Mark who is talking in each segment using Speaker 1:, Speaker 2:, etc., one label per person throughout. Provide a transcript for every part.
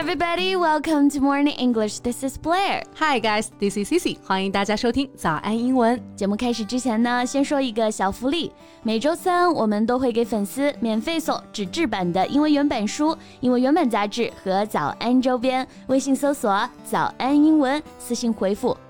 Speaker 1: everybody, welcome to Morning English. This is Blair.
Speaker 2: Hi guys, this is Cici. 欢迎大家收听早安英文。
Speaker 1: 节目开始之前呢，先说一个小福利。每周三我们都会给粉丝免费送纸质版的英文原版书、英文原版杂志和早安周边。微信搜索“早安英文”，私信回复“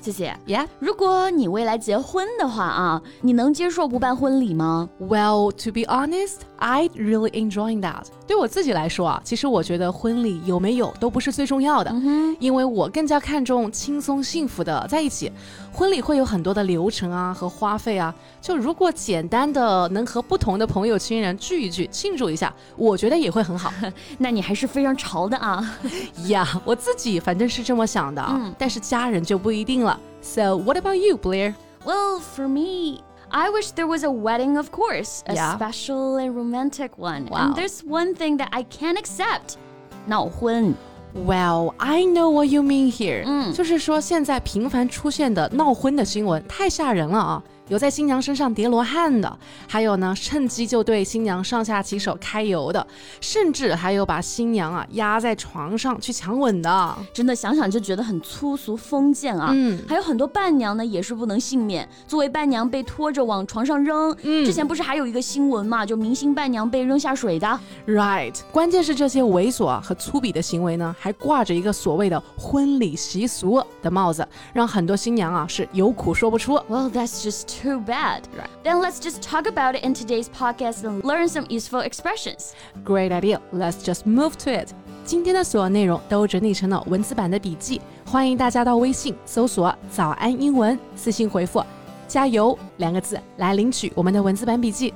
Speaker 1: 谢谢。
Speaker 2: Yeah，
Speaker 1: 如果你未来结婚的话啊，你能接受不办婚礼吗
Speaker 2: ？Well, to be honest, I'd really enjoying that. 对我自己来说啊，其实我觉得婚礼有没有都不是最重要的，因为我更加看重轻松幸福的在一起。婚礼会有很多的流程啊和花费啊，就如果简单的能和不同的朋友亲人聚一聚，庆祝一下，我觉得也会很好。
Speaker 1: 那你还是非常潮的啊！
Speaker 2: 呀，我自己反正是这么想的，但是家人就不一定了。So what about you, Blair?
Speaker 1: Well, for me. I wish there was a wedding, of course, a
Speaker 2: Yeah.
Speaker 1: special and romantic one.
Speaker 2: Wow.
Speaker 1: And there's one thing that I can't accept. 闹婚。
Speaker 2: Well, I know what you mean here.
Speaker 1: 嗯
Speaker 2: 就是说现在频繁出现的闹婚的新闻太吓人了啊！有在新娘身上叠罗汉的，还有呢趁机就对新娘上下其手揩油的，甚至还有把新娘啊压在床上去强吻的。
Speaker 1: 真的想想就觉得很粗俗封建啊！
Speaker 2: 嗯
Speaker 1: 还有很多伴娘呢也是不能幸免，作为伴娘被拖着往床上扔。
Speaker 2: 嗯
Speaker 1: 之前不是还有一个新闻嘛，就明星伴娘被扔下水的。
Speaker 2: Right，关键是这些猥琐啊和粗鄙的行为呢，还挂着一个所谓的婚礼习俗的帽子，让很多新娘啊是有苦说不出。
Speaker 1: Well, that's just too bad.
Speaker 2: Right.
Speaker 1: Then let's just talk about it in today's podcast and learn some useful expressions.
Speaker 2: Great idea. Let's just move to it. 今天的所有内容都整理成了文字版的笔记，欢迎大家到微信搜索“早安英文”，私信回复“加油”两个字来领取我们的文字版笔记。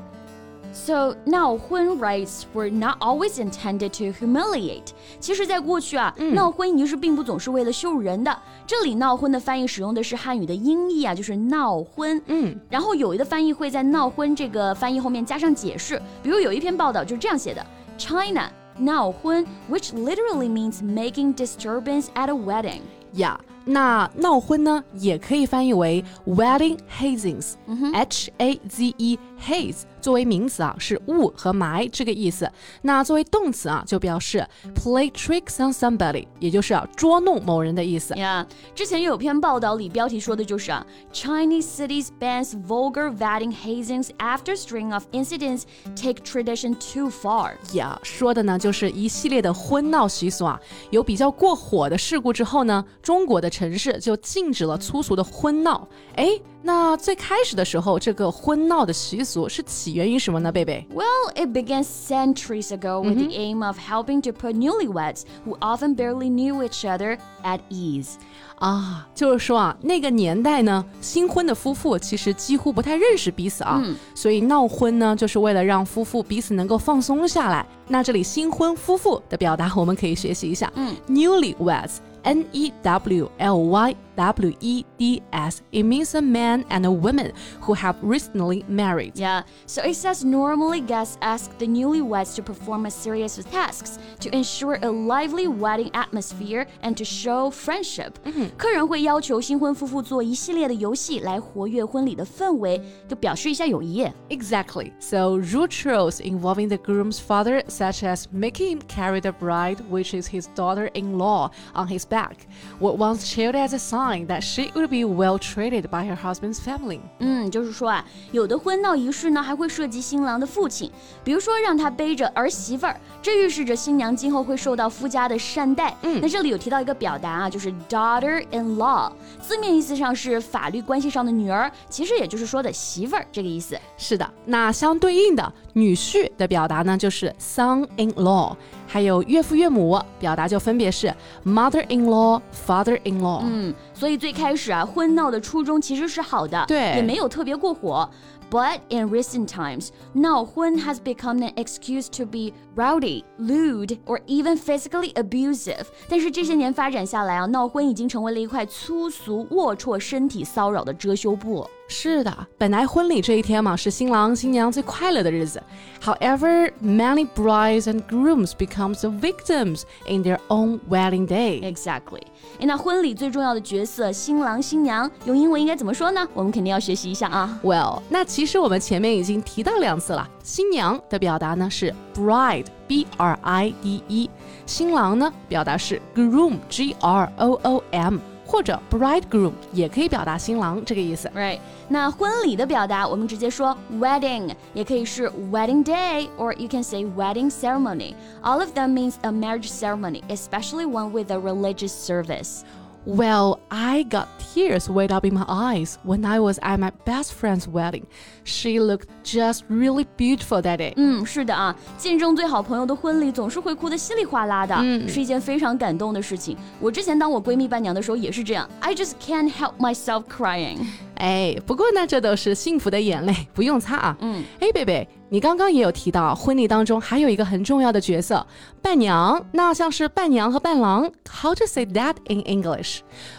Speaker 1: So, 闹婚 rights were not always intended to humiliate. 其实，在过去啊，闹婚仪式并不总是为了羞辱人的。这里“闹婚”的翻译使用的是汉语的音译啊，就是闹婚。
Speaker 2: 嗯，
Speaker 1: 然后有的翻译会在“闹婚”这个翻译后面加上解释，比如有一篇报道就是这样写的：China 闹婚，which literally means making disturbance at a wedding。
Speaker 2: 呀、那闹婚呢，也可以翻译为 wedding hazings，H A Z E haze 作为名词啊是雾和霾这个意思，那作为动词啊就表示 play tricks on somebody，也就是啊捉弄某人的意思。
Speaker 1: 呀之前有篇报道里标题说的就是啊，Chinese cities bans vulgar wedding hazings after string of incidents take tradition too far。
Speaker 2: 呀，说的呢就是一系列的婚闹习俗啊，有比较过火的事故之后呢，中国的城市就禁止了粗俗的婚闹。哎，那最开始的时候，这个婚闹的习俗是起源于什么呢？贝贝？
Speaker 1: Well, it began centuries ago with the aim of helping to put newlyweds, who often barely knew each other, at ease.
Speaker 2: 啊，就是说啊，那个年代呢，新婚的夫妇其实几乎不太认识彼此啊，所以闹婚呢，就是为了让夫妇彼此能够放松下来。那这里新婚夫妇的表达，我们可以学习一下，
Speaker 1: 嗯，
Speaker 2: newlyweds。N E W L Y W E D S. It means a man and a woman who have recently married.
Speaker 1: Yeah, so it says normally guests ask the newlyweds to perform a series of tasks to ensure a lively wedding atmosphere and to show friendship. 客人会要求新婚夫妇做一系列的游戏来活跃婚礼的氛围，就表示一下友谊。
Speaker 2: Exactly. So, rude chores involving the groom's father, such as making him carry the bride, which is his daughter in law, on his back, were once cheered as a sign that she would be well treated by her husband's family.
Speaker 1: 嗯，就是说啊，有的婚闹仪式呢还会涉及新郎的父亲，比如说让他背着儿媳妇儿，这预示着新娘今后会受到夫家的善待。嗯，那这里有提到一个表达啊，就是 daughter-in-law，字面意思上是法律关系上的女儿，其实也就是说的媳妇儿这个意思。
Speaker 2: 是的，那相对应的女婿的表达呢，就是 son-in-law，还有岳父岳母表达就分别是 mother-in-law、father-in-law。
Speaker 1: 嗯，所以最开始啊，婚闹的初衷其实是好的，
Speaker 2: 对
Speaker 1: 也没有特别过火。But in recent times, 闹婚 has become an excuse to be rowdy, lewd, or even physically abusive. 但是这些年发展下来啊，闹婚已经成为了一块粗俗、龌龊、身体骚扰的遮羞布。
Speaker 2: 是的，本来婚礼这一天嘛，是新郎新娘最快乐的日子。However, many brides and grooms become the victims in their own wedding day.
Speaker 1: Exactly. 哎，那婚礼最重要的角色新郎新娘用英文应该怎么说呢？我们肯定要学习一下啊。
Speaker 2: Well，那其实我们前面已经提到两次了。新娘的表达呢是 bride，b r i d e；新郎呢表达是 groom，g r o o m。 或者 bridegroom 也可以表达新郎这个意思，
Speaker 1: right？那婚礼的表达，我们直接说 wedding，也可以是 wedding day，or you can say wedding ceremony. All of them means a marriage ceremony, especially one with a religious service.
Speaker 2: Well, I got tears welled up in my eyes when I was at my best friend's wedding. She looked just really beautiful that day.
Speaker 1: 嗯，是的啊，见证最好朋友的婚礼总是会哭得稀里哗啦的，嗯、是一件非常感动的事情。我之前当我闺蜜伴娘的时候也是这样，I just can't help myself crying.
Speaker 2: 哎，不过呢，这都是幸福的眼泪，不用擦啊。
Speaker 1: 嗯，
Speaker 2: 哎，贝贝，你刚刚也有提到，婚礼当中还有一个很重要的角色，伴娘。那像是伴娘和伴郎，How to say that in English？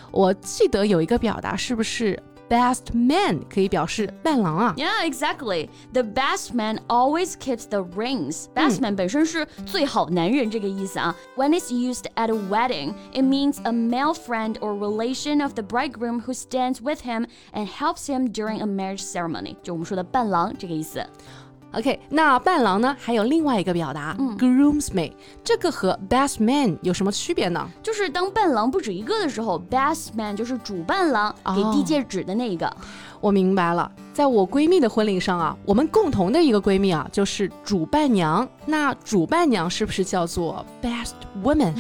Speaker 2: 我记得有一个表达，是不是 ？best man 可以表示伴郎啊。
Speaker 1: Yeah, exactly. The best man always keeps the rings. Best man 本身是最好男人这个意思啊。When it's used at a wedding, it means a male friend or relation of the bridegroom who stands with him and helps him during a marriage ceremony. 就我们说的伴郎这个意思。
Speaker 2: OK，那伴郎呢？还有另外一个表达、嗯、，groomsmaid，这个和 best man 有什么区别呢？
Speaker 1: 就是当伴郎不止一个的时候，best man 就是主伴郎，给递戒指的那一个。
Speaker 2: 我明白了。在我闺蜜的婚礼上啊，我们共同的一个闺蜜啊，就是主伴娘。那主伴娘是不是叫做 best woman？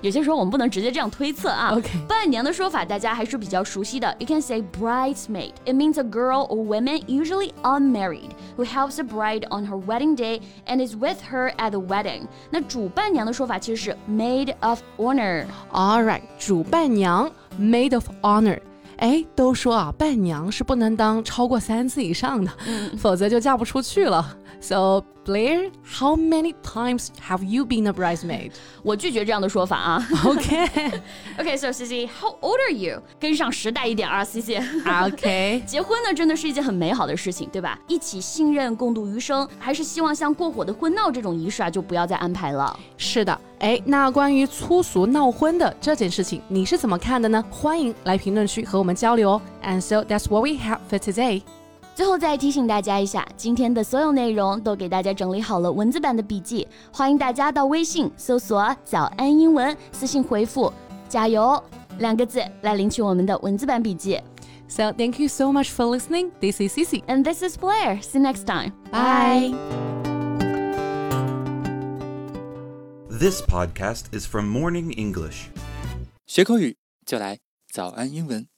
Speaker 1: 有些时候我们不能直接这样推测啊。
Speaker 2: OK，
Speaker 1: 伴娘的说法大家还是比较熟悉的。You can say bridesmaid. It means a girl or woman, usually unmarried, who helps a bride on her wedding day and is with her at the wedding. 那主伴娘的说法其实是 maid of honor.
Speaker 2: All right，主伴娘 maid of honor。 哎，都说啊，伴娘是不能当超过三次以上的，否则就嫁不出去了。So Blair, how many times have you been a bridesmaid?
Speaker 1: 我拒绝这样的说法啊。
Speaker 2: Okay.
Speaker 1: okay, so Cici, how old are you? 跟上时代一点啊，
Speaker 2: Cici。Okay.
Speaker 1: 结婚呢，真的是一件很美好的事情，对吧？一起信任，共度余生，还是希望像过火的婚闹这种仪式啊，就不要再安排了。
Speaker 2: 是的，哎，那关于粗俗闹婚的这件事情，你是怎么看的呢？欢迎来评论区和我们交流哦。And so that's what we have for today.
Speaker 1: 最后再提醒大家一下，今天的所有内容都给大家整理好了文字版的笔记，欢迎大家到微信搜索“早安英文”，私信回复“加油”两个字来领取我们的文字版笔记。
Speaker 2: So thank you so much for listening. This is Cici.
Speaker 1: And this is Blair. See you next time.
Speaker 2: Bye.
Speaker 3: This podcast is from Morning English.
Speaker 4: 学口语就来早安英文。